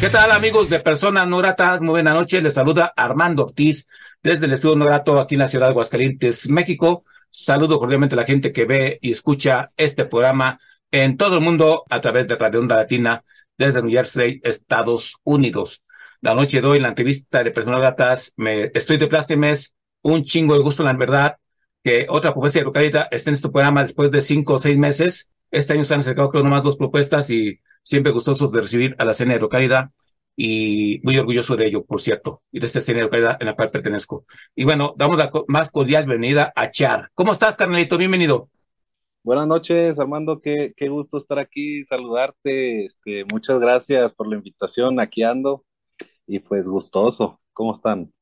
¿Qué tal amigos de Personas No Gratas? Muy buenas noches. Les saluda Armando Ortiz desde el Estudio No Grato aquí en la ciudad de Aguascalientes, México. Saludo cordialmente a la gente que ve y escucha este programa en todo el mundo a través de Radio Onda Latina desde New Jersey, Estados Unidos. La noche de hoy la entrevista de Personas Gratas me estoy de plácemes, un chingo de gusto, la verdad, que otra propuesta de localidad esté en este programa después de cinco o seis meses. Este año se han acercado creo nomás dos propuestas y siempre gustosos de recibir a la escena de localidad y muy orgulloso de ello, por cierto, y de esta escena de localidad en la cual pertenezco. Y bueno, damos la más cordial bienvenida a Char. ¿Cómo estás, carnalito? Bienvenido. Buenas noches, Armando, qué, qué gusto estar aquí, saludarte, este, muchas gracias por la invitación, aquí ando, y pues gustoso, ¿cómo están?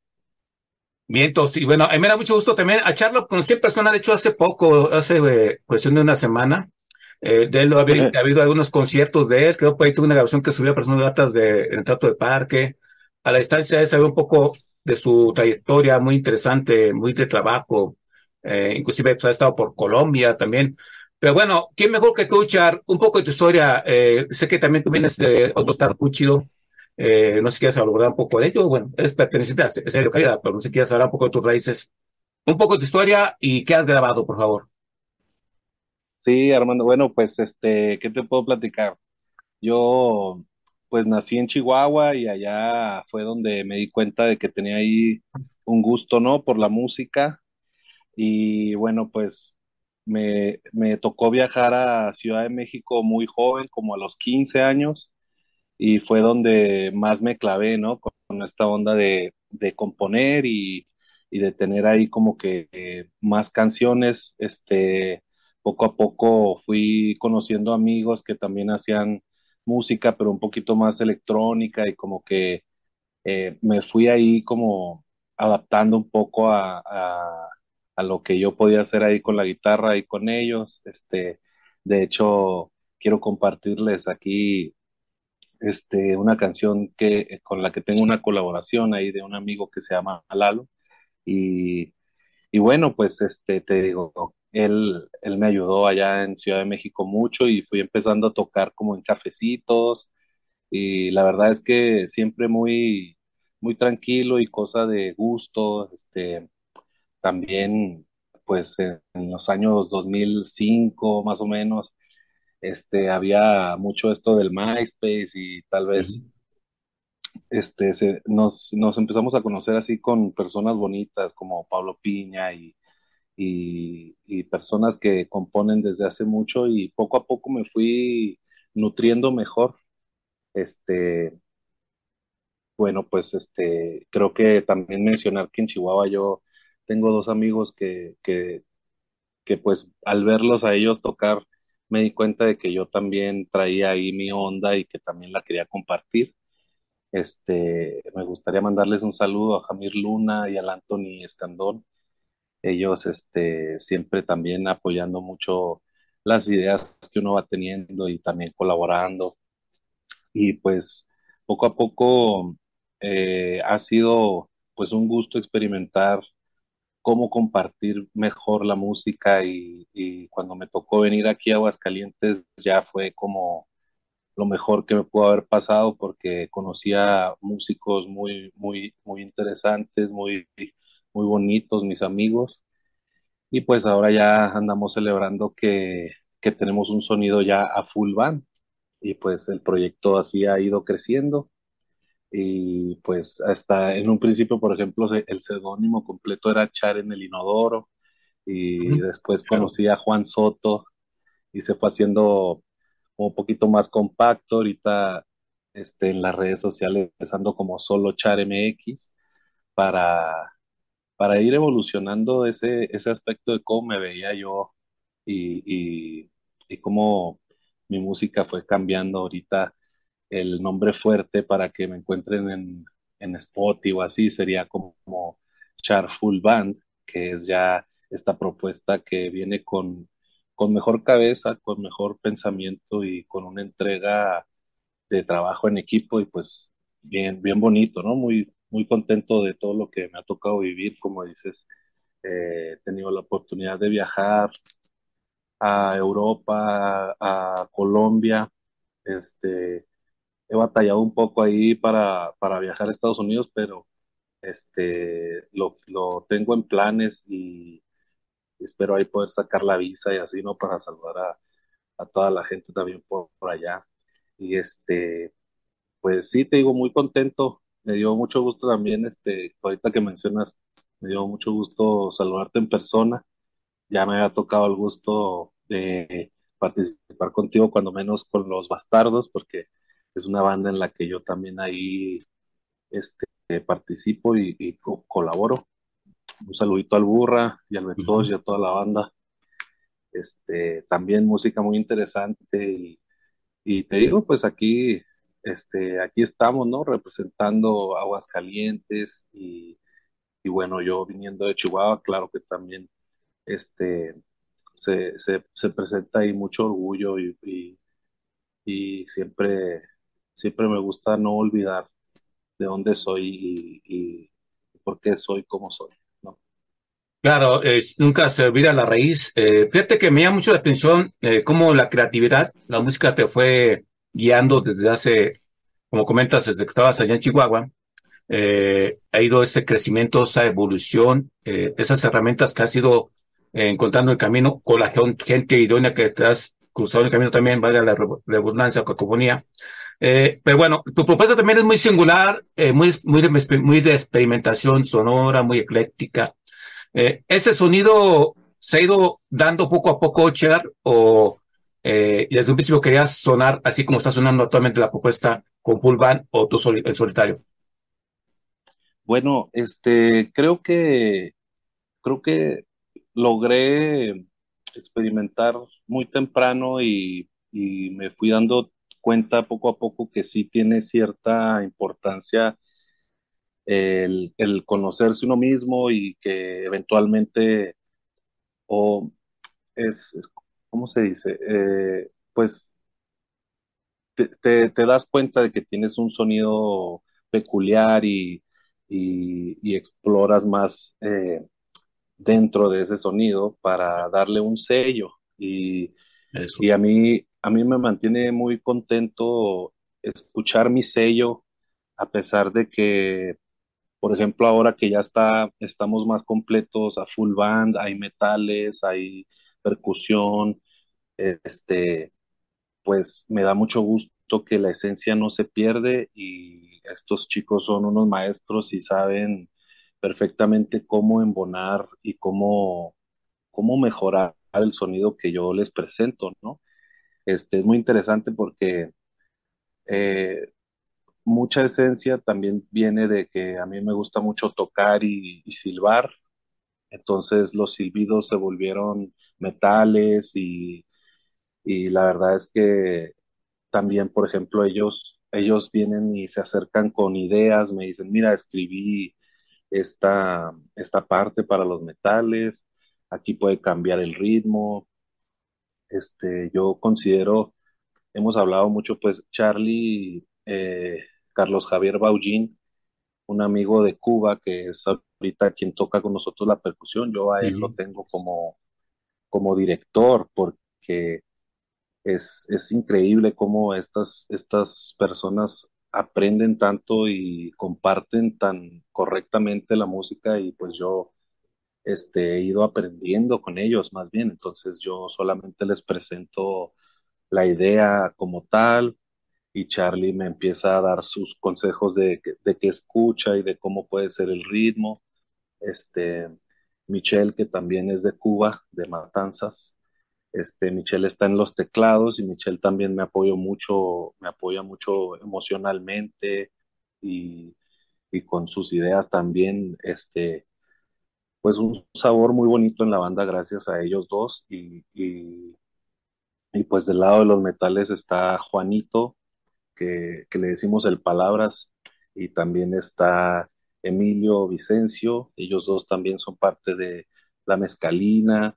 Vientos, y bueno, a mí me da mucho gusto también a Charlo, conocí en persona, de hecho hace poco, hace eh, cuestión de una semana, eh, de él ha habido, ha habido, algunos conciertos de él, creo que ahí tuve una grabación que subió a personas datas de en el trato de parque. A la distancia de saber un poco de su trayectoria muy interesante, muy de trabajo, eh, inclusive pues, ha estado por Colombia también. Pero bueno, ¿quién mejor que tú, Char? Un poco de tu historia. Eh, sé que también tú vienes de otro estado muy chido. Eh, no sé si quieres hablar un poco de ello. Bueno, es perteneciente a esa localidad, pero no sé si quieres hablar un poco de tus raíces. Un poco de tu historia y qué has grabado, por favor. Sí, Armando, bueno, pues este, ¿qué te puedo platicar? Yo pues nací en Chihuahua y allá fue donde me di cuenta de que tenía ahí un gusto, ¿no? Por la música. Y bueno, pues me, tocó viajar a Ciudad de México muy joven, como a los 15 años, y fue donde más me clavé, ¿no? Con, esta onda de, de componer y, y, de tener ahí como que eh, más canciones, este poco a poco fui conociendo amigos que también hacían música, pero un poquito más electrónica y como que eh, me fui ahí como adaptando un poco a, a, lo que yo podía hacer ahí con la guitarra y con ellos. Este, de hecho, quiero compartirles aquí este, una canción que, con la que tengo una colaboración ahí de un amigo que se llama Lalo. Y, y bueno, pues este, te digo, él, él me ayudó allá en Ciudad de México mucho y fui empezando a tocar como en cafecitos. Y la verdad es que siempre muy, muy tranquilo y cosa de gusto, este, también pues en, los años 2005 más o menos, este, había mucho esto del MySpace y tal vez este, se, nos, nos empezamos a conocer así con personas bonitas como Pablo Piña y y, personas que componen desde hace mucho y poco a poco me fui nutriendo mejor. Este, bueno, pues este, creo que también mencionar que en Chihuahua yo tengo dos amigos que, que, que pues al verlos a ellos tocar me di cuenta de que yo también traía ahí mi onda y que también la quería compartir. Este, me gustaría mandarles un saludo a Jamir Luna y al Anthony Escandón, ellos este, siempre también apoyando mucho las ideas que uno va teniendo y también colaborando. Y pues poco a poco eh, ha sido pues un gusto experimentar cómo compartir mejor la música y, y, cuando me tocó venir aquí a Aguascalientes ya fue como lo mejor que me pudo haber pasado porque conocía músicos muy, muy, muy interesantes, muy muy bonitos, mis amigos. Y pues ahora ya andamos celebrando que, que tenemos un sonido ya a full band. Y pues el proyecto así ha ido creciendo. Y pues hasta en un principio, por ejemplo, el seudónimo completo era Char en el Inodoro. Y después conocí a Juan Soto y se fue haciendo un poquito más compacto. Ahorita este, en las redes sociales empezando como solo Char MX para para ir evolucionando ese, ese aspecto de cómo me veía yo y, y cómo mi música fue cambiando ahorita el nombre fuerte para que me encuentren en, en Spotify o así sería como, como Charful Band, que es ya esta propuesta que viene con, con mejor cabeza, con mejor pensamiento y con una entrega de trabajo en equipo y pues bien, bien bonito, ¿no? Muy, muy contento de todo lo que me ha tocado vivir, como dices, eh, he tenido la oportunidad de viajar a Europa, a Colombia, este, he batallado un poco ahí para, para viajar a Estados Unidos, pero este, lo, lo tengo en planes y espero ahí poder sacar la visa y así, ¿no? Para saludar a, a toda la gente también por, por allá. Y este, pues sí, te digo, muy contento. Me dio mucho gusto también, este, ahorita que mencionas, me dio mucho gusto saludarte en persona. Ya me había tocado el gusto de participar contigo, cuando menos con los bastardos, porque es una banda en la que yo también ahí este, participo y, colaboro. Un saludito al Burra y al Ventos y a toda la banda. Este, también música muy interesante y, y te digo, pues aquí este, aquí estamos, ¿no? Representando Aguascalientes y, y bueno, yo viniendo de Chihuahua, claro que también este, se, se, presenta ahí mucho orgullo y, y, siempre, siempre me gusta no olvidar de dónde soy y, por qué soy como soy. Claro, nunca se olvida la raíz. Eh, fíjate que me llama mucho la atención eh, cómo la creatividad, la música te fue guiando desde hace, como comentas, desde que estabas allá en Chihuahua, eh, ha ido ese crecimiento, esa evolución, eh, esas herramientas que has ido eh, encontrando el camino con la gente idónea que te has cruzado el camino también, valga la redundancia o cacofonía. pero bueno, tu propuesta también es muy singular, muy, muy, de, muy de experimentación sonora, muy ecléctica. ¿Ese sonido se ha ido dando poco a poco, Cher, o eh, y desde un principio querías sonar así como está sonando actualmente la propuesta con full band o tú el solitario. Bueno, este, creo que, creo que logré experimentar muy temprano y, me fui dando cuenta poco a poco que sí tiene cierta importancia el, conocerse uno mismo y que eventualmente o es, ¿cómo se dice? Eh, pues te, te, das cuenta de que tienes un sonido peculiar y, y, exploras más eh, dentro de ese sonido para darle un sello. Y, y, a, mí, a mí me mantiene muy contento escuchar mi sello, a pesar de que, por ejemplo, ahora que ya está, estamos más completos a full band, hay metales, hay percusión, este, pues me da mucho gusto que la esencia no se pierde y estos chicos son unos maestros y saben perfectamente cómo embonar y cómo, cómo mejorar el sonido que yo les presento, ¿no? Este, es muy interesante porque eh, mucha esencia también viene de que a mí me gusta mucho tocar y, y silbar, entonces los silbidos se volvieron metales y, y la verdad es que también, por ejemplo, ellos, ellos vienen y se acercan con ideas, me dicen, mira, escribí esta, esta parte para los metales, aquí puede cambiar el ritmo. Este, yo considero, hemos hablado mucho, pues Charlie, eh, Carlos Javier Baullín, un amigo de Cuba que es ahorita quien toca con nosotros la percusión, yo a él lo tengo como, como director porque es, es increíble cómo estas, estas personas aprenden tanto y comparten tan correctamente la música y pues yo este, he ido aprendiendo con ellos más bien, entonces yo solamente les presento la idea como tal y Charlie me empieza a dar sus consejos de, de qué escucha y de cómo puede ser el ritmo. Este, Michelle, que también es de Cuba, de Matanzas, este, Michelle está en los teclados y Michelle también me apoya mucho, me apoya mucho emocionalmente y, con sus ideas también, este, pues un sabor muy bonito en la banda gracias a ellos dos. Y, Y pues del lado de los metales está Juanito, que, que le decimos el Palabras, y también está Emilio Vicencio, ellos dos también son parte de la mezcalina,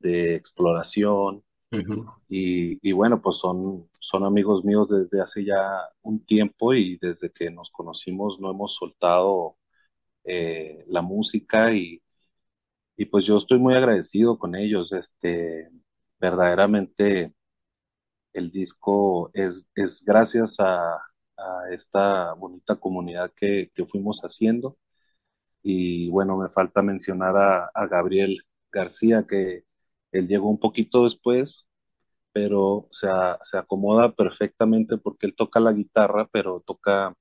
de exploración, y bueno, pues son, son amigos míos desde hace ya un tiempo y desde que nos conocimos no hemos soltado eh, la música y, y pues yo estoy muy agradecido con ellos, este, verdaderamente el disco es, es gracias a, a esta bonita comunidad que, que fuimos haciendo. Y bueno, me falta mencionar a, Gabriel García que él llegó un poquito después pero se, se acomoda perfectamente porque él toca la guitarra, pero toca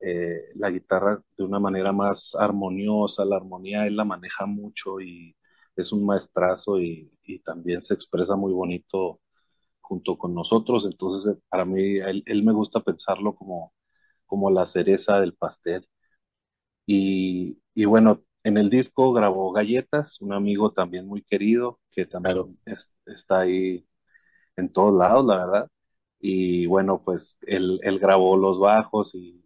eh, la guitarra de una manera más armoniosa, la armonía él la maneja mucho y es un maestrazo y también se expresa muy bonito junto con nosotros, entonces eh, para mí él, él me gusta pensarlo como, como la cereza del pastel. Y, y bueno, en el disco grabó Galletas, un amigo también muy querido que Claro. también es- está ahí en todos lados, la verdad. Y bueno, pues él, él grabó los bajos y,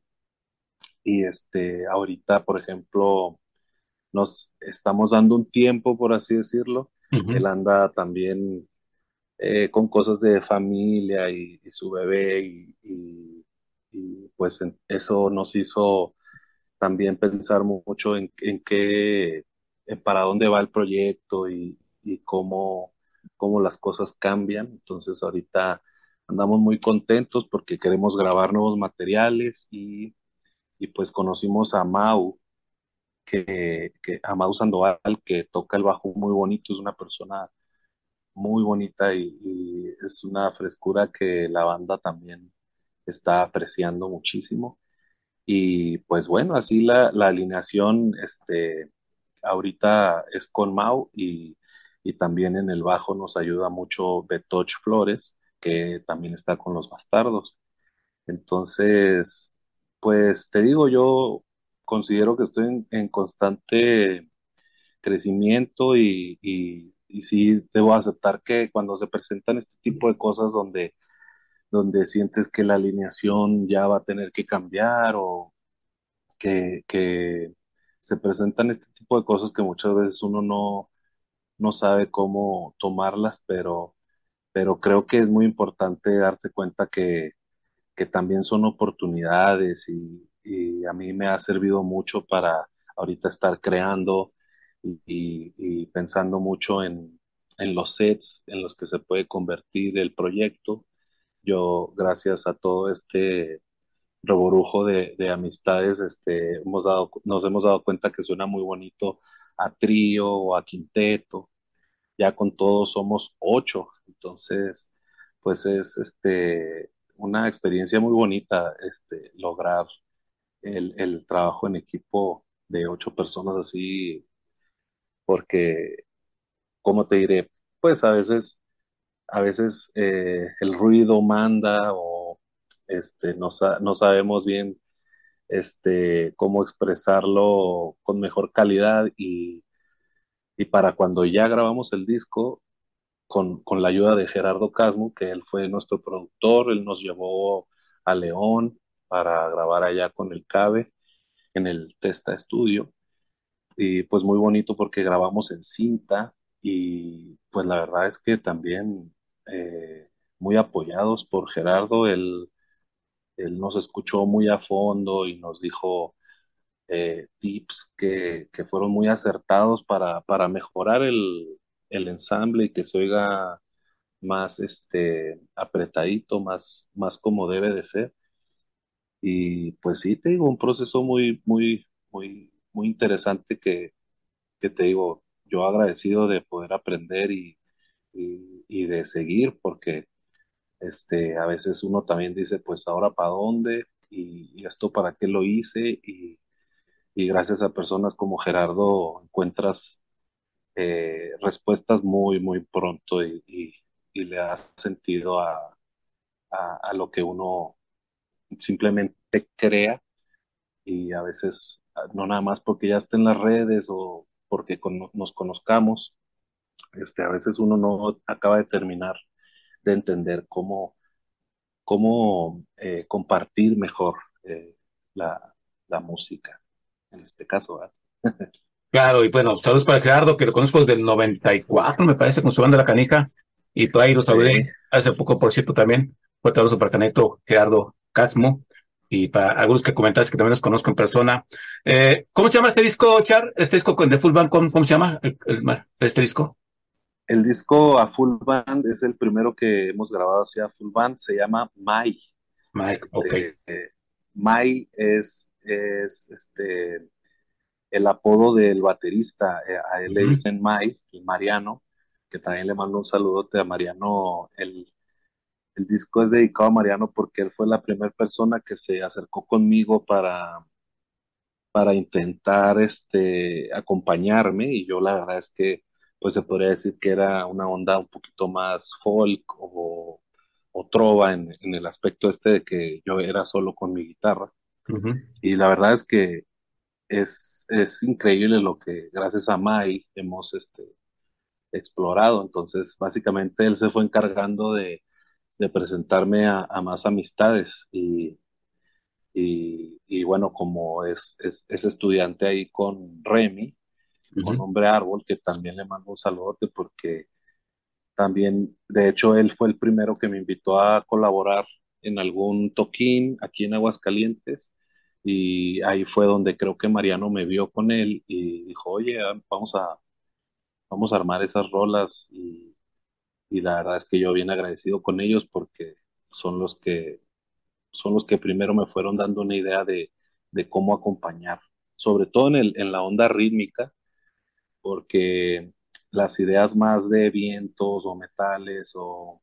y este, ahorita, por ejemplo, nos estamos dando un tiempo, por así decirlo. Él Ujú. anda también eh, con cosas de familia y, su bebé y, pues eso nos hizo también pensar mucho en, en qué, en para dónde va el proyecto y, y cómo, cómo las cosas cambian. Entonces ahorita andamos muy contentos porque queremos grabar nuevos materiales y, y pues conocimos a Mau, que, que, a Mau Sandoval, que toca el bajo muy bonito, es una persona muy bonita y, es una frescura que la banda también está apreciando muchísimo. Y pues bueno, así la, la alineación, este, ahorita es con Mau y, y también en el bajo nos ayuda mucho Betoch Flores, que también está con los Bastardos. Entonces, pues te digo, yo considero que estoy en, en constante crecimiento y, y sí debo aceptar que cuando se presentan este tipo de cosas donde, donde sientes que la alineación ya va a tener que cambiar o que, que se presentan este tipo de cosas que muchas veces uno no, no sabe cómo tomarlas, pero, pero creo que es muy importante darse cuenta que, que también son oportunidades y, y a mí me ha servido mucho para ahorita estar creando y, pensando mucho en, en los sets en los que se puede convertir el proyecto. Yo, gracias a todo este reborujo de, de amistades, este, hemos dado, nos hemos dado cuenta que suena muy bonito a trío o a quinteto. Ya con todos somos ocho, entonces, pues es este, una experiencia muy bonita este, lograr el, el trabajo en equipo de ocho personas así, porque, ¿cómo te diré? Pues a veces, a veces eh, el ruido manda o este, no, sa- no sabemos bien este, cómo expresarlo con mejor calidad y, y para cuando ya grabamos el disco, con, con la ayuda de Gerardo Casmo, que él fue nuestro productor, él nos llevó a León para grabar allá con el Cabe en el Testa Estudio y pues muy bonito porque grabamos en cinta y pues la verdad es que también eh, muy apoyados por Gerardo, él, él nos escuchó muy a fondo y nos dijo eh, tips que, que fueron muy acertados para, para mejorar el, el ensamble y que se oiga más este, apretadito, más, más como debe de ser. Y pues sí, te digo, un proceso muy, muy, muy, muy interesante que, que te digo, yo agradecido de poder aprender y, y, de seguir, porque este, a veces uno también dice, pues ahora para dónde y, esto para qué lo hice y, y gracias a personas como Gerardo encuentras eh, respuestas muy, muy pronto y, le das sentido a, a lo que uno simplemente crea y a veces no nada más porque ya está en las redes o porque con- nos conozcamos, este, a veces uno no acaba de terminar de entender cómo, cómo eh, compartir mejor eh, la, la, música, en este caso. claro, y bueno, saludos para Gerardo, que lo conozco desde el 94, me parece, con su banda La Canica, y por ahí lo saludé hace poco, por cierto, también. Fuerte abrazo para Caneto, Gerardo Casmo, y para algunos que comentaste que también los conozco en persona. Eh, ¿Cómo se llama este disco, Char? Este disco con The Full Band, ¿cómo, se llama este disco? El disco a full band es el primero que hemos grabado así a full band, se llama Mai. Mai, este, Mai es, es este, el apodo del baterista, eh, a él le dicen Mai, el Mariano, que también le mando un saludote a Mariano. El, el disco es dedicado a Mariano porque él fue la primera persona que se acercó conmigo para, para intentar este, acompañarme y yo la verdad es que pues se podría decir que era una onda un poquito más folk o, trova en, el aspecto este de que yo era solo con mi guitarra. Y la verdad es que es, es, increíble lo que gracias a Mai hemos este, explorado. Entonces, básicamente él se fue encargando de, de presentarme a, más amistades y, y, bueno, como es, es, es, estudiante ahí con Remy, con Hombre Árbol, que también le mando un saludote porque también, de hecho, él fue el primero que me invitó a colaborar en algún toquín aquí en Aguascalientes y ahí fue donde creo que Mariano me vio con él y dijo, oye, vamos a, vamos a armar esas rolas y, y la verdad es que yo bien agradecido con ellos porque son los que son los que primero me fueron dando una idea de, de cómo acompañar, sobre todo en, el, en la onda rítmica, porque las ideas más de vientos o metales o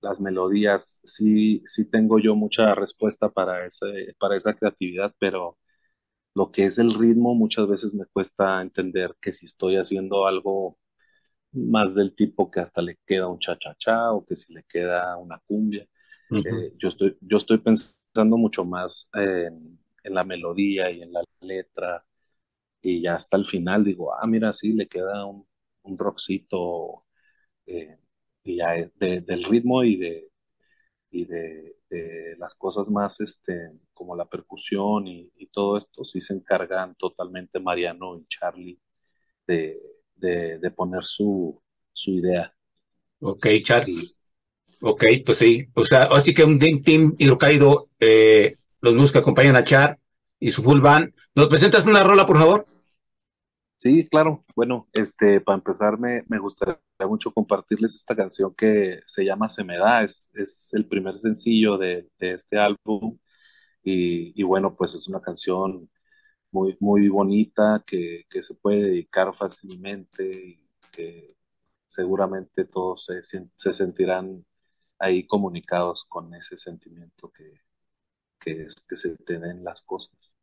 las melodías, sí, sí tengo yo mucha respuesta para, ese, para esa creatividad, pero lo que es el ritmo muchas veces me cuesta entender que si estoy haciendo algo más del tipo que hasta le queda un cha-cha-cha o que si le queda una cumbia. Eh, yo, estoy, yo estoy pensando mucho más en, en la melodía y en la letra y ya hasta el final digo, ah, mira, sí, le queda un, un rockcito eh, y ya del ritmo y de y de, las cosas más este como la percusión y, todo esto sí se encargan totalmente Mariano y Charlie de, de poner su, su idea. Ok, Charlie. Ok, pues sí. O sea, así que un team hidrocálido, eh, los músicos que acompañan a Char y su full band. ¿Nos presentas una rola, por favor? Sí, claro. Bueno, este, para empezar, me, me gustaría mucho compartirles esta canción que se llama Se me da. Es, es el primer sencillo de, este álbum. Y, bueno, pues es una canción muy, muy bonita que, se puede dedicar fácilmente y que seguramente todos se, se sentirán ahí comunicados con ese sentimiento que, que, es, que se tienen las cosas.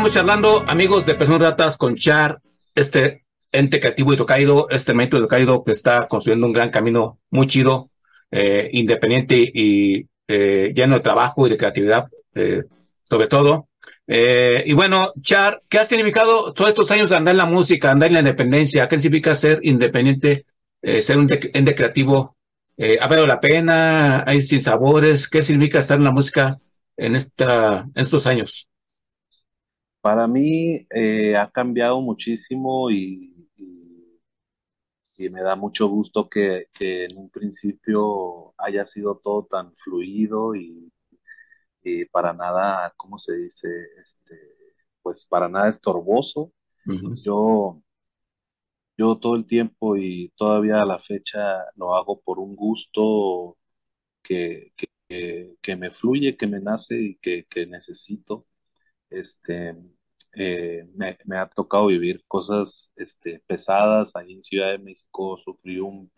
Estamos charlando, amigos de Personas Ratas, con Char, este ente creativo y tocaído, este mente de tocaído que está construyendo un gran camino muy chido, eh, independiente y eh, lleno de trabajo y de creatividad, eh, sobre todo. y bueno, Char, ¿qué ha significado todos estos años andar en la música, andar en la independencia? ¿Qué significa ser independiente, ser un ente creativo? ¿Ha valido la pena? ¿Hay sin sabores? ¿Qué significa estar en la música en estos años? Para mí eh, ha cambiado muchísimo y, me da mucho gusto que, en un principio haya sido todo tan fluido y, para nada, ¿cómo se dice? Este, pues para nada estorboso. Yo, yo todo el tiempo y todavía a la fecha lo hago por un gusto que, que, me fluye, que me nace y que, que necesito este, eh, me, ha tocado vivir cosas este, pesadas. Ahí en Ciudad de México sufrí un,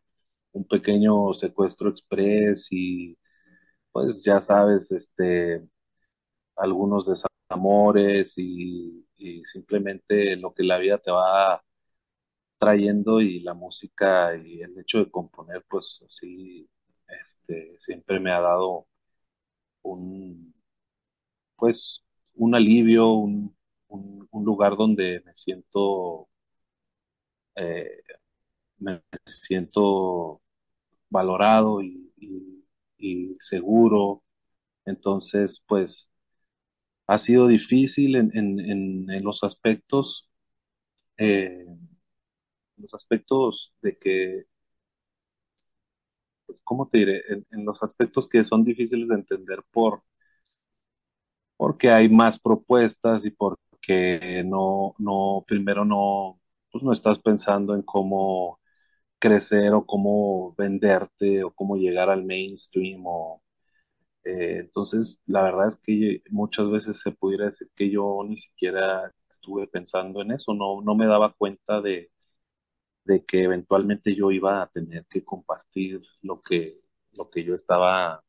pequeño secuestro express y pues ya sabes, este, algunos desamores y, y simplemente lo que la vida te va trayendo y la música y el hecho de componer, pues así, este, siempre me ha dado un, pues, un alivio, un, lugar donde me siento, eh, me siento valorado y, seguro. Entonces, pues, ha sido difícil en, los aspectos, eh, los aspectos de que, pues, ¿cómo te diré? en los aspectos que son difíciles de entender por porque hay más propuestas y porque no, no, primero no, pues no estás pensando en cómo crecer o cómo venderte o cómo llegar al mainstream o eh, entonces la verdad es que muchas veces se pudiera decir que yo ni siquiera estuve pensando en eso, no, no me daba cuenta de, de que eventualmente yo iba a tener que compartir lo que, lo que yo estaba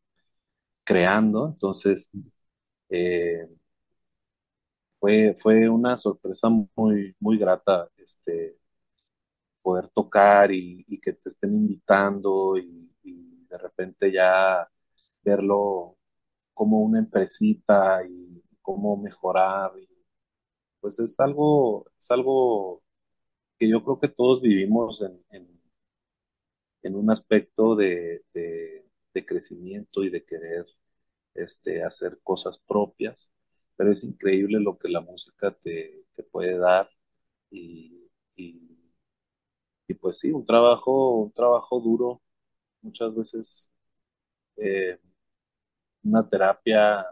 creando, entonces eh, fue, fue una sorpresa muy, muy grata este, poder tocar y, que te estén invitando y, de repente ya verlo como una empresita y cómo mejorar. Y, pues es algo, es algo que yo creo que todos vivimos en, en, en un aspecto de, de, de, crecimiento y de querer este, hacer cosas propias, pero es increíble lo que la música te, te puede dar y, y, pues sí, un trabajo, un trabajo duro, muchas veces eh, una terapia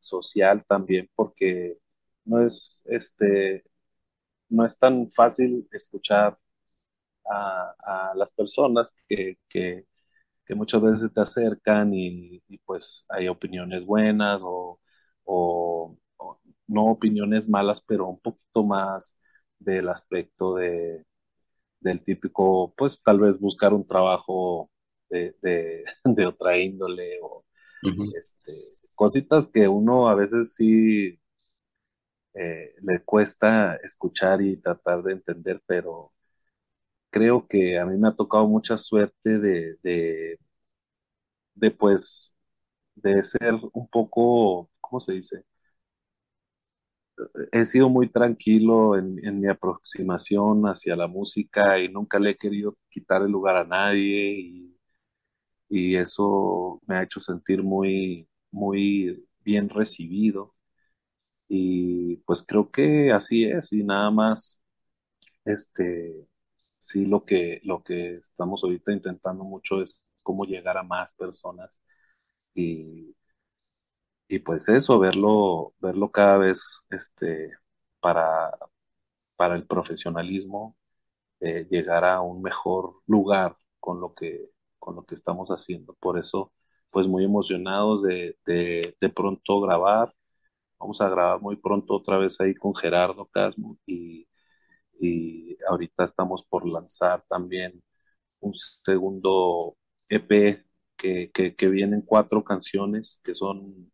social también, porque no es, este, no es tan fácil escuchar a, a las personas que, que, muchas veces te acercan y, y, pues hay opiniones buenas o, o, o, no opiniones malas, pero un poquito más del aspecto de, del típico, pues tal vez buscar un trabajo de, de, de otra índole o uh -huh. este, cositas que uno a veces sí eh, le cuesta escuchar y tratar de entender, pero creo que a mí me ha tocado mucha suerte de, de, de pues, de ser un poco, ¿cómo se dice? He sido muy tranquilo en, en mi aproximación hacia la música y nunca le he querido quitar el lugar a nadie y, y eso me ha hecho sentir muy, muy bien recibido. Y pues creo que así es, y nada más, este, sí lo que, lo que estamos ahorita intentando mucho es cómo llegar a más personas y, y pues eso, verlo, verlo cada vez, este, para, para el profesionalismo, eh, llegar a un mejor lugar con lo que, con lo que estamos haciendo. Por eso, pues muy emocionados de, de, de pronto grabar Vamos a grabar muy pronto otra vez ahí con Gerardo Casmo y, y ahorita estamos por lanzar también un segundo EP que, que, vienen cuatro canciones que son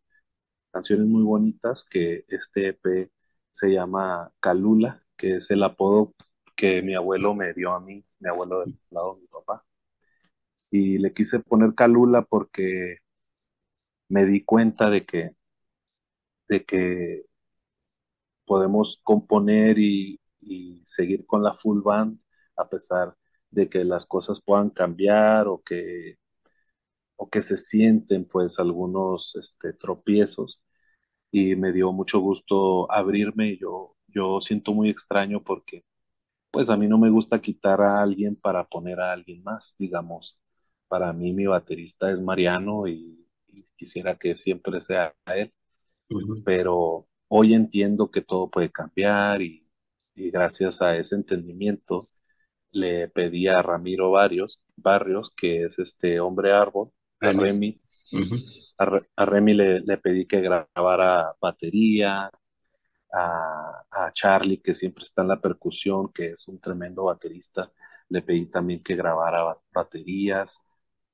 canciones muy bonitas, que este EP se llama Calula, que es el apodo que mi abuelo me dio a mí, mi abuelo del lado de mi papá. Y le quise poner Calula porque me di cuenta de que de que podemos componer y, y, seguir con la full band a pesar de que las cosas puedan cambiar o que, o que se sienten pues algunos este, tropiezos. Y me dio mucho gusto abrirme. Yo, yo siento muy extraño porque pues a mí no me gusta quitar a alguien para poner a alguien más, digamos. Para mí mi baterista es Mariano y, y quisiera que siempre sea él. Pero hoy entiendo que todo puede cambiar y, y, gracias a ese entendimiento le pedí a Ramiro Barrios, Barrios que es este hombre árbol, a Remy, uh -huh. a, a, Remy le, le, pedí que grabara batería, a, a, Charlie que siempre está en la percusión, que es un tremendo baterista, le pedí también que grabara baterías,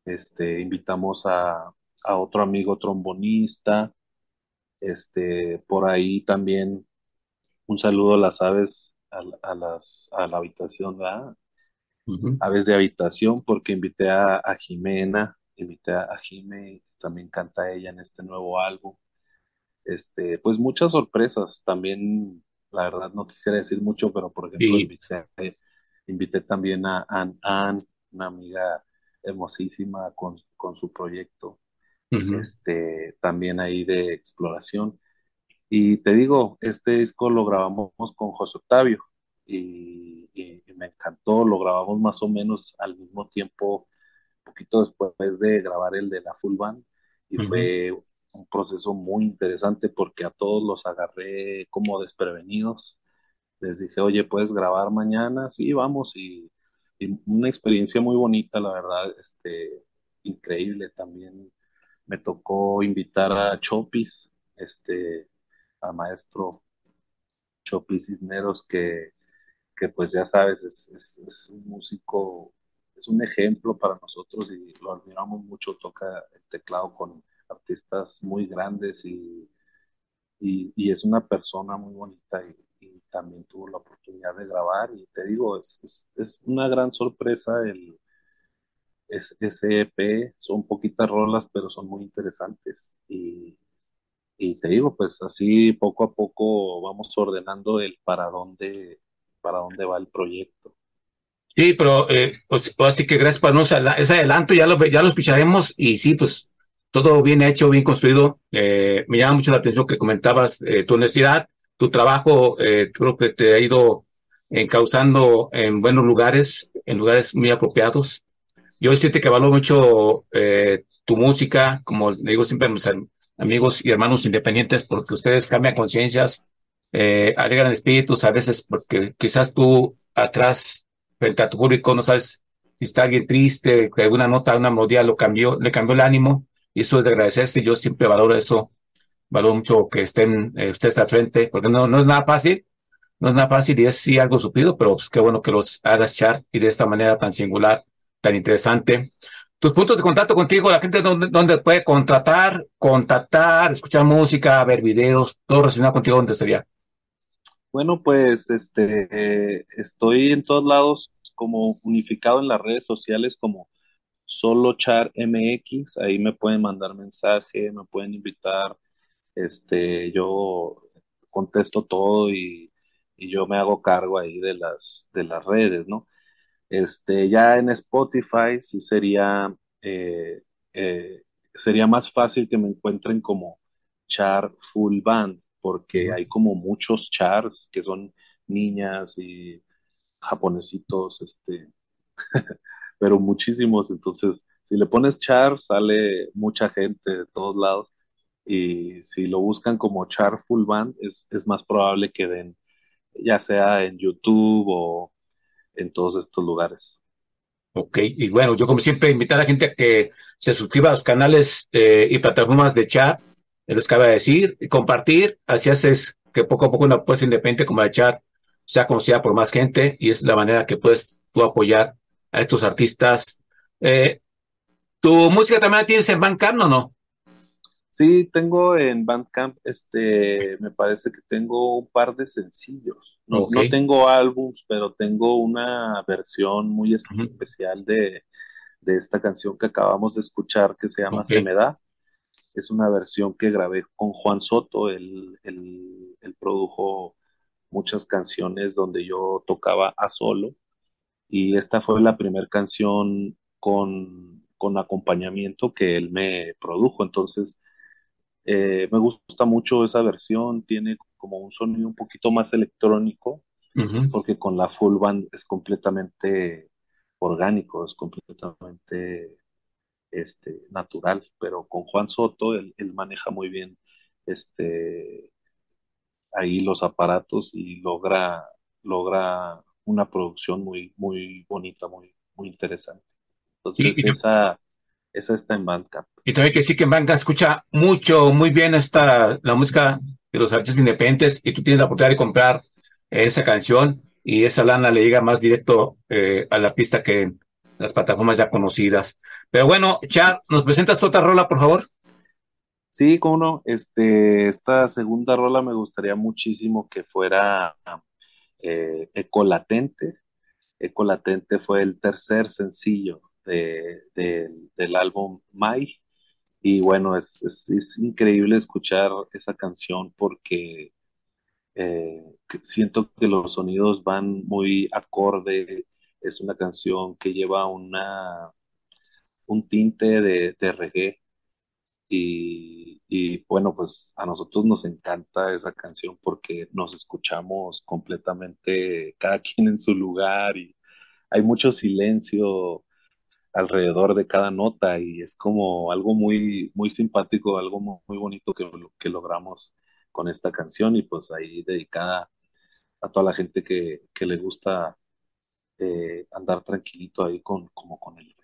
este, invitamos a, a otro amigo trombonista, este, por ahí también un saludo a las aves, a, a las, a la habitación, ¿verdad? Uh -huh. Aves de habitación, porque invité a, a Jimena, invité a, Jime, también canta ella en este nuevo álbum. Este, pues muchas sorpresas, también, la verdad no quisiera decir mucho, pero por ejemplo, invité, invité, también a Ann, Ann, una amiga hermosísima con, con su proyecto uh -huh. este, también ahí de exploración. Y te digo, este disco lo grabamos con José Octavio y, y, y, me encantó, lo grabamos más o menos al mismo tiempo, un poquito después de grabar el de la Full Band, y uh -huh. fue un proceso muy interesante porque a todos los agarré como desprevenidos. Les dije, oye, ¿puedes grabar mañana? Sí, vamos, y, y una experiencia muy bonita, la verdad, este, increíble también me tocó invitar a Chopis, este, maestro Chopis Cisneros, que, que pues ya sabes, es, es, es, un músico, es un ejemplo para nosotros y lo admiramos mucho, toca el teclado con artistas muy grandes y, y, es una persona muy bonita y, también tuvo la oportunidad de grabar. Y te digo, es, es una gran sorpresa el es, ese EP, son poquitas rolas, pero son muy interesantes. Y, y te digo, pues así poco a poco vamos ordenando el para dónde, para dónde va el proyecto. Sí, pero eh, pues así que gracias por ese adelanto, ya lo, ya lo escucharemos y sí, pues todo bien hecho, bien construido. Eh, me llama mucho la atención que comentabas eh, tu honestidad, tu trabajo, eh, creo que te ha ido encauzando en buenos lugares, en lugares muy apropiados. Yo siento que valoro mucho eh, tu música, como digo siempre amigos y hermanos independientes, porque ustedes cambian conciencias, eh, alegran espíritus a veces, porque quizás tú atrás frente a tu público, no sabes si está alguien triste, que alguna nota, una melodía lo cambió, le cambió el ánimo, y eso es de agradecerse, yo siempre valoro eso, valoro mucho que estén eh, ustedes al frente, porque no, no es nada fácil, no es nada fácil y es sí algo supido, pero pues qué bueno que los hagas char y de esta manera tan singular, tan interesante. Tus puntos de contacto contigo, la gente donde, donde puede contratar, contactar, escuchar música, ver videos, todo relacionado contigo, ¿dónde sería? Bueno, pues este, estoy en todos lados como unificado en las redes sociales como solo char MX, ahí me pueden mandar mensaje, me pueden invitar, este, yo contesto todo y, y yo me hago cargo ahí de las, de las redes, ¿no? Este, ya en Spotify sí sería, eh, eh, sería más fácil que me encuentren como Char Full Band porque hay como muchos chars que son niñas y japonesitos, este, pero muchísimos. Entonces, si le pones char, sale mucha gente de todos lados. Y si lo buscan como char full band, es, es más probable que den, ya sea en YouTube o en todos estos lugares. Ok, y bueno, yo como siempre invitar a la gente a que se suscriba a los canales eh, y plataformas de chat les cabe decir, y compartir, así haces que poco a poco una apuesta independiente como la chat sea conocida por más gente y es la manera que puedes tú apoyar a estos artistas. Eh, ¿Tu música también la tienes en Bandcamp o no? Sí, tengo en Bandcamp, este, me parece que tengo un par de sencillos. No, no tengo álbums, pero tengo una versión muy especial de, de, esta canción que acabamos de escuchar que se llama Se me da. Es una versión que grabé con Juan Soto, él, produjo muchas canciones donde yo tocaba a solo. Y esta fue la primera canción con, acompañamiento que él me produjo, entonces eh, me gusta mucho esa versión, tiene como un sonido un poquito más electrónico, porque con la full band es completamente orgánico, es completamente este, natural, pero con Juan Soto él, maneja muy bien este, ahí los aparatos y logra, logra una producción muy, muy bonita, muy, muy interesante. Entonces, esa, esa está en Bandcamp. Y también que sí que en Bandcamp escucha mucho, muy bien esta, la música de los artistas independientes y tú tienes la oportunidad de comprar esa canción y esa lana le llega más directo eh, a la pista que las plataformas ya conocidas. Pero bueno, Chad, ¿nos presentas otra rola, por favor? Sí, cómo no. Este, esta segunda rola me gustaría muchísimo que fuera eh, Ecolatente. Ecolatente fue el tercer sencillo del álbum Mai. Y bueno, es, es, increíble escuchar esa canción porque eh, siento que los sonidos van muy acorde. Es una canción que lleva una, un tinte de, reggae y, bueno, pues a nosotros nos encanta esa canción porque nos escuchamos completamente cada quien en su lugar y hay mucho silencio alrededor de cada nota y es como algo muy, muy simpático, algo muy, bonito que, que logramos con esta canción y pues ahí dedicada a toda la gente que, que le gusta eh, andar tranquilito ahí con, como con el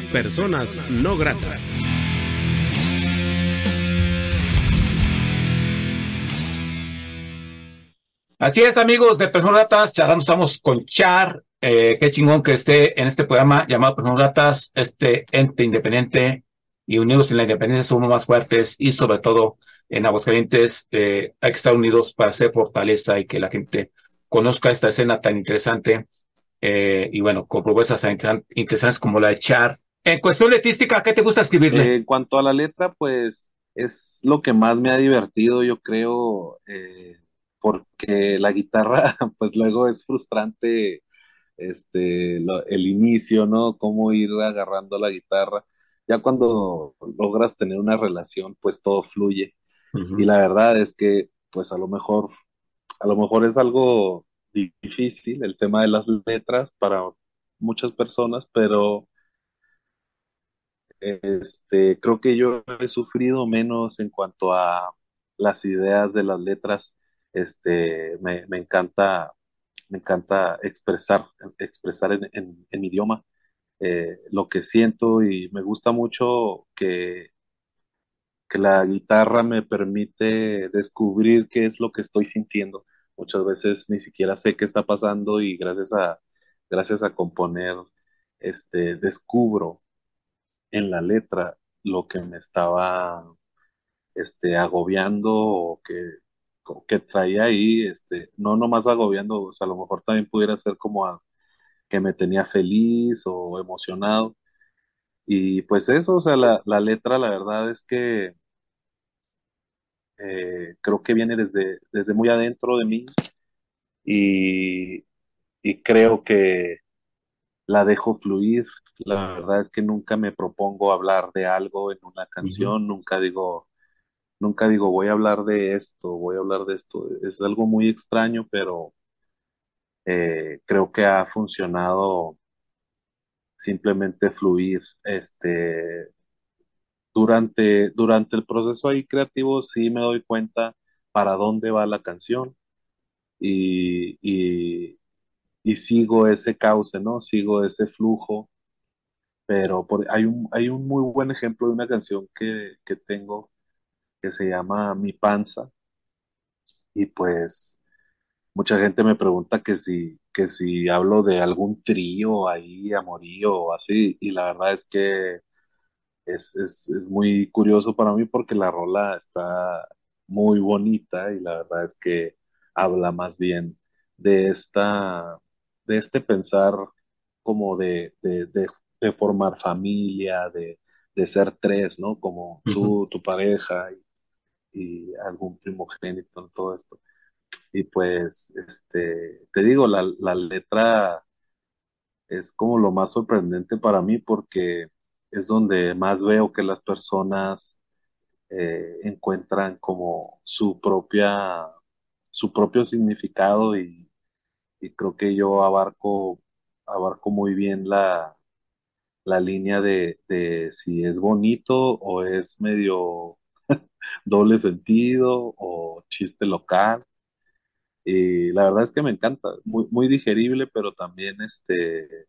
personas no gratas. Así es, amigos de Personas Gratas, charlando estamos con Char. Eh, qué chingón que esté en este programa llamado Personas Gratas, este ente independiente y unidos en la independencia somos más fuertes y sobre todo en Aguascalientes eh, hay que estar unidos para hacer fortaleza y que la gente conozca esta escena tan interesante eh, y bueno, con propuestas tan interesantes como la de Char, en cuestión letística, ¿qué te gusta escribirle? En cuanto a la letra, pues es lo que más me ha divertido, yo creo, eh, porque la guitarra, pues luego es frustrante este, el inicio, ¿no? Cómo ir agarrando la guitarra. Ya cuando logras tener una relación, pues todo fluye. Y la verdad es que, pues a lo mejor, a lo mejor es algo difícil el tema de las letras para muchas personas, pero este, creo que yo he sufrido menos en cuanto a las ideas de las letras. Este, me, encanta, me encanta expresar, expresar en, en, idioma eh, lo que siento y me gusta mucho que, que la guitarra me permite descubrir qué es lo que estoy sintiendo. Muchas veces ni siquiera sé qué está pasando y gracias a, gracias a componer, este, descubro en la letra lo que me estaba este, agobiando o que, que traía ahí, este, no nomás agobiando, o sea, a lo mejor también pudiera ser como que me tenía feliz o emocionado. Y pues eso, o sea, la, la letra, la verdad es que eh, creo que viene desde, desde muy adentro de mí y, y creo que la dejo fluir. La verdad es que nunca me propongo hablar de algo en una canción, nunca digo, nunca digo voy a hablar de esto, voy a hablar de esto. Es algo muy extraño, pero eh, creo que ha funcionado simplemente fluir. Este, durante, durante el proceso ahí creativo sí me doy cuenta para dónde va la canción y, y, y sigo ese cauce, ¿no? Sigo ese flujo, pero hay, un, hay un muy buen ejemplo de una canción que, que tengo que se llama Mi Panza. Y pues mucha gente me pregunta que si, que si hablo de algún trío ahí, amorío o así, y la verdad es que es, es, es, muy curioso para mí porque la rola está muy bonita y la verdad es que habla más bien de esta de este pensar como de, de, formar familia, de, ser tres, ¿no? Como tú, tu pareja y, algún primogénito en todo esto. Y pues, este, te digo, la, la letra es como lo más sorprendente para mí porque es donde más veo que las personas eh, encuentran como su propia, su propio significado y, y creo que yo abarco, abarco muy bien la, la línea de, de, si es bonito o es medio doble sentido o chiste local. Y la verdad es que me encanta, muy, muy digerible, pero también este,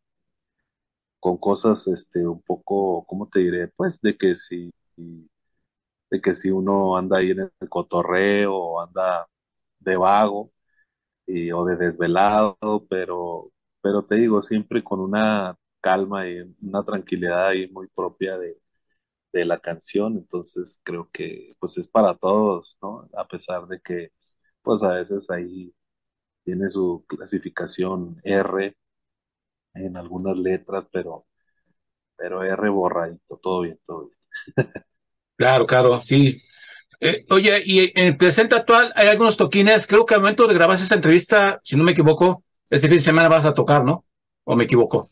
con cosas este, un poco, ¿cómo te diré? Pues de que si, de que si uno anda ahí en el cotorreo o anda de vago, o de desvelado, pero, pero te digo, siempre con una calma y una tranquilidad ahí muy propia de, de la canción, entonces creo que pues es para todos, ¿no? A pesar de que pues a veces ahí tiene su clasificación R en algunas letras, pero, pero R borradito, todo bien, todo bien. Claro, claro, sí, eh, oye, y en el presente actual hay algunos toquines, creo que al momento de grabar esta entrevista, si no me equivoco, este fin de semana vas a tocar, ¿no? ¿O me equivoco?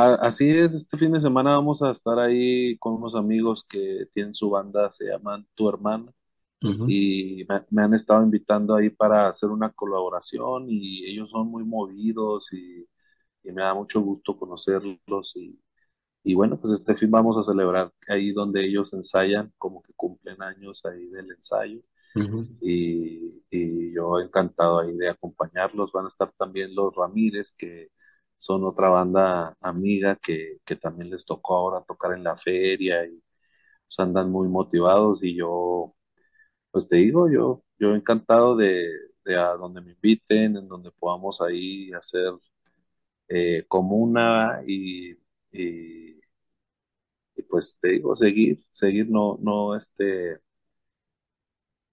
Así es, este fin de semana vamos a estar ahí con unos amigos que tienen su banda, se llaman Tu Hermana, y me, han estado invitando ahí para hacer una colaboración y ellos son muy movidos y, y me da mucho gusto conocerlos y, y bueno, pues este fin vamos a celebrar ahí donde ellos ensayan, como que cumplen años ahí del ensayo. y, y, yo encantado ahí de acompañarlos. Van a estar también los Ramírez, que son otra banda amiga que, que también les tocó ahora tocar en la feria y pues, andan muy motivados. Y yo, pues te digo, yo, yo encantado de, de a donde me inviten, en donde podamos ahí hacer eh, comuna y, y pues te digo, seguir, seguir, no, no, este,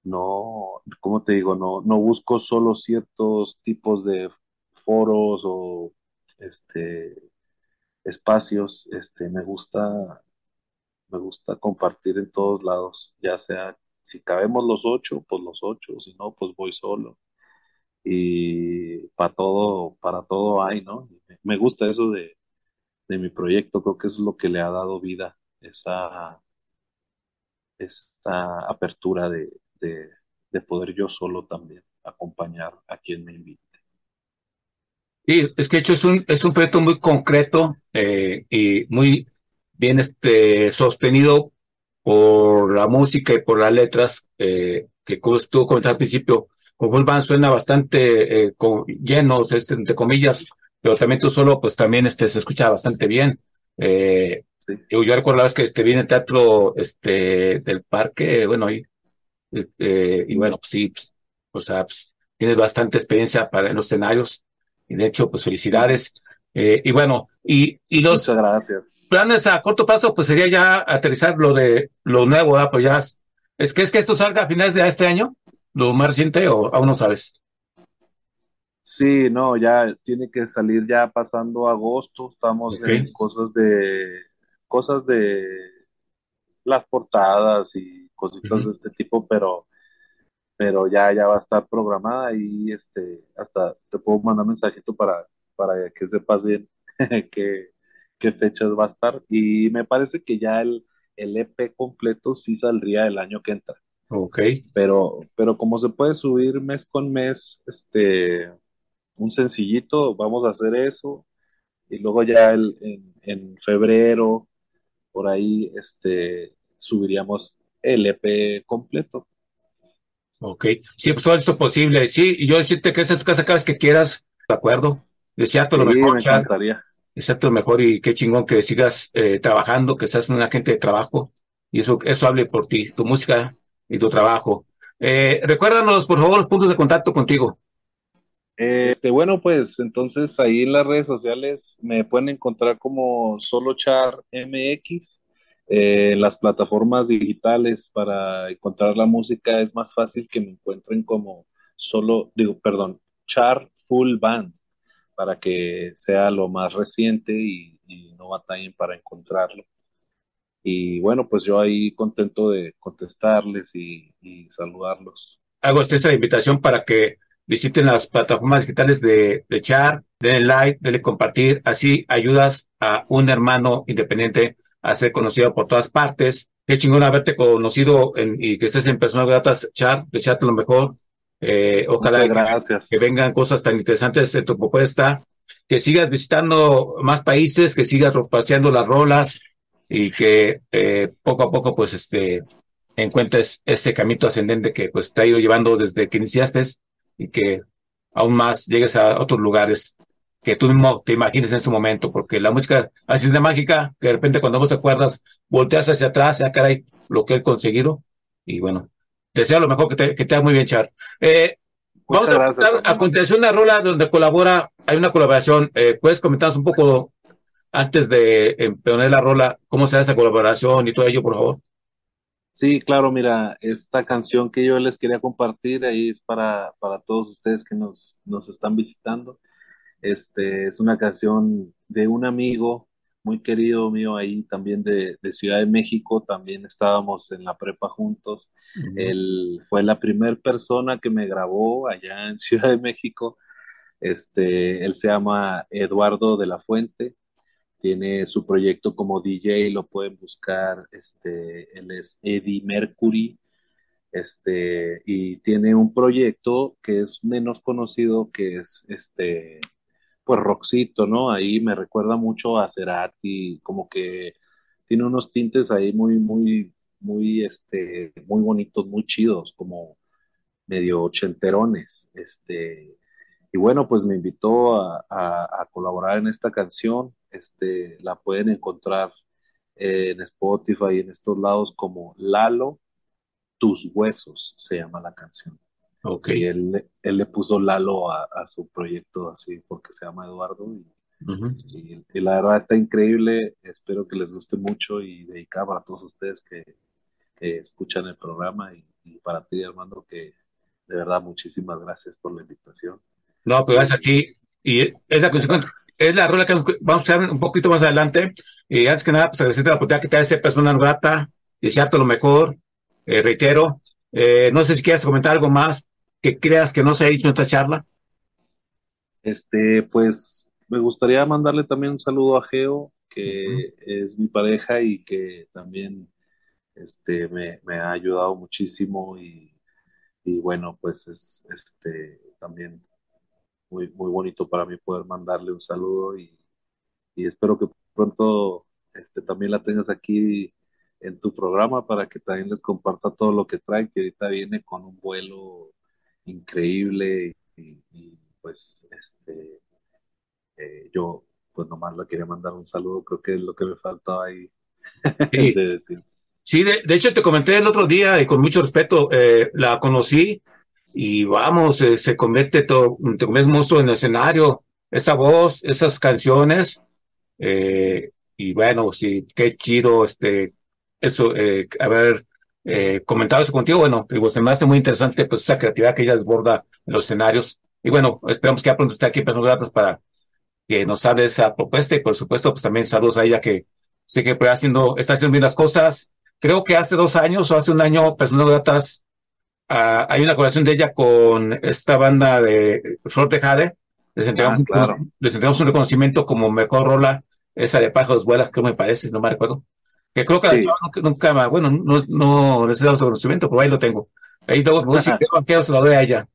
no, ¿cómo te digo? No, no busco solo ciertos tipos de foros o este espacios, este, me gusta, me gusta compartir en todos lados, ya sea si cabemos los ocho, pues los ocho, si no, pues voy solo. Y para todo, para todo hay, ¿no? Me gusta eso de, de mi proyecto, creo que es lo que le ha dado vida, esa, esa apertura de, de, de poder yo solo también acompañar a quien me invite. Sí, es que de hecho es un, es un proyecto muy concreto eh, y muy bien este, sostenido por la música y por las letras, eh, que como estuvo comentando al principio, con Full suena bastante eh, con, llenos, entre comillas, pero también tú solo, pues también este, se escucha bastante bien. Eh, Sí. yo recuerdo la vez que este, vi en el teatro este, del parque, bueno, y, eh, y bueno, pues sí, pues, o sea, pues, tienes bastante experiencia para en los escenarios, y de hecho, pues felicidades. Eh, y bueno, y, y los planes a corto plazo, pues sería ya aterrizar lo de lo nuevo, ¿verdad? Pues ya, es que es que esto salga a finales de este año, lo más reciente, o aún no sabes. Sí, no, ya tiene que salir ya pasando agosto, estamos en cosas de cosas de las portadas y cositas de este tipo, pero pero ya ya va a estar programada y este hasta te puedo mandar mensajito para para que sepas bien qué qué fechas va a estar y me parece que ya el el EP completo sí saldría el año que entra. Ok, Pero, pero como se puede subir mes con mes, este, un sencillito, vamos a hacer eso. Y luego ya el- en, en febrero, por ahí, este, subiríamos el EP completo. Ok. Sí, pues todo esto posible. Sí, y yo decirte que esa es tu casa cada vez que quieras, ¿de acuerdo? Desearte Sí, lo mejor, me Char. encantaría. Desearte lo mejor y qué chingón que sigas eh, trabajando, que seas un agente de trabajo. Y eso, eso hable por ti, tu música y tu trabajo. Eh, recuérdanos, por favor, los puntos de contacto contigo. Este, bueno, pues entonces ahí en las redes sociales me pueden encontrar como Solochar MX. Eh, las plataformas digitales para encontrar la música es más fácil que me encuentren como solo, digo, perdón, Char Full Band, para que sea lo más reciente y, no batallen para encontrarlo. Y bueno, pues yo ahí contento de contestarles y, y saludarlos. hago esta invitación para que visiten las plataformas digitales de, de Char, denle like, denle compartir, así ayudas a un hermano independiente a ser conocido por todas partes. Qué chingón haberte conocido en- y que estés en personas gratas, Char, desearte lo mejor. Eh, ojalá que, gracias. que vengan cosas tan interesantes en tu propuesta, que sigas visitando más países, que sigas paseando las rolas y que eh, poco a poco, pues, este, encuentres ese camino ascendente que pues te ha ido llevando desde que iniciaste y que aún más llegues a otros lugares que tú mismo te imagines en ese momento, porque la música así es de mágica, que de repente cuando vos te acuerdas, volteas hacia atrás, ya caray, lo que he conseguido, y bueno, deseo lo mejor que te, que te haga muy bien, Char. Eh, vamos a gracias, a continuación una rola donde colabora, hay una colaboración, eh, ¿puedes comentarnos un poco antes de poner la rola, cómo se da esa colaboración y todo ello, por favor? Sí, claro, mira, esta canción que yo les quería compartir ahí es para, para todos ustedes que nos, nos están visitando. Este, es una canción de un amigo muy querido mío ahí también de, de Ciudad de México, también estábamos en la prepa juntos. Él fue la primera persona que me grabó allá en Ciudad de México. Este, él se llama Eduardo de la Fuente tiene su proyecto como DJ, lo pueden buscar, este, él es Eddie Mercury, este, y tiene un proyecto que es menos conocido, que es, este, pues Roxito, ¿no? Ahí me recuerda mucho a Cerati, como que tiene unos tintes ahí muy, muy, muy, este, muy bonitos, muy chidos, como medio ochenterones, este, y bueno, pues me invitó a, a, a colaborar en esta canción. Este, la pueden encontrar en Spotify y en estos lados como Lalo, tus huesos, se llama la canción. Ok. Él, él le puso Lalo a, a su proyecto así porque se llama Eduardo. Y, Ujú. y- y la verdad está increíble. Espero que les guste mucho y dedicada para todos ustedes que, que escuchan el programa y, y para ti, Armando, que de verdad muchísimas gracias por la invitación. No, pues gracias a ti. Y es la, canción- es la rola que vamos a hacer un poquito más adelante. Y antes que nada, pues agradecerte la oportunidad que te esa persona grata, desearte lo mejor. Eh, reitero, Eh, no sé si quieres comentar algo más que creas que no se ha dicho en esta charla. Este, pues me gustaría mandarle también un saludo a Geo, que es mi pareja y que también este, me, me ha ayudado muchísimo y, y bueno, pues es este, también muy, muy bonito para mí poder mandarle un saludo y, y espero que pronto este, también la tengas aquí en tu programa para que también les comparta todo lo que trae, que ahorita viene con un vuelo increíble y, y pues este eh, yo pues nomás le quería mandar un saludo, creo que es lo que me faltaba ahí sí. de decir. Sí, de, de, hecho te comenté el otro día y con mucho respeto, eh, la conocí y vamos, eh, se convierte todo, te conviertes monstruo en el escenario, esa voz, esas canciones, eh, y bueno, sí, qué chido, este, eso, eh, haber eh, comentado eso contigo, bueno, digo, se me hace muy interesante, pues, esa creatividad que ella desborda en los escenarios, y bueno, esperamos que ya pronto esté aquí en Personas Gratas para que nos hable de esa propuesta, y por supuesto, pues también saludos a ella que sé que pues, haciendo, está haciendo bien las cosas, creo que hace dos años o hace un año, Personas Gratas, uh, hay una colaboración de ella con esta banda de Flor de Jade, les entregamos, Ah, claro. un, les entregamos un reconocimiento como mejor rola, esa de Pájaros Vuelas, creo me parece, no me recuerdo. Que creo que Sí. nunca, nunca, bueno, no, no les he dado su reconocimiento, pero ahí lo tengo. Ahí luego, pues, si quiero se lo doy a ella.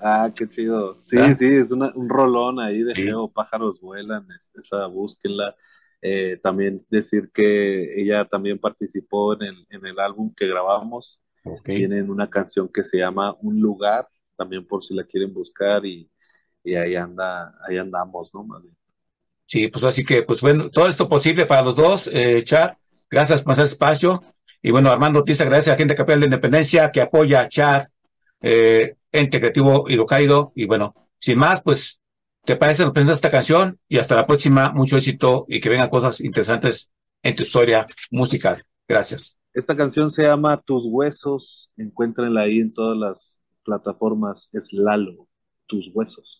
Ah, qué chido. Sí, ¿Verdad? sí, es una- un rolón ahí de Sí. Geo, Pájaros Vuelan, es- esa búsquenla. Eh, también decir que ella también participó en el, en el álbum que grabamos. Tienen una canción que se llama Un Lugar, también por si la quieren buscar y, y ahí anda, ahí andamos, ¿no? Más. Sí, pues así que, pues bueno, todo esto posible para los dos, eh, Chad, gracias por hacer espacio. Y bueno, Armando Ortiz agradece a la gente Capel de Independencia que apoya a Chad, eh, Ente Creativo Hidrocálido. Y bueno, sin más, pues, ¿te parece? Nos presentas esta canción y hasta la próxima, mucho éxito y que vengan cosas interesantes en tu historia musical. Gracias. Esta canción se llama Tus Huesos, encuéntrenla ahí en todas las plataformas, es Lalo, Tus Huesos.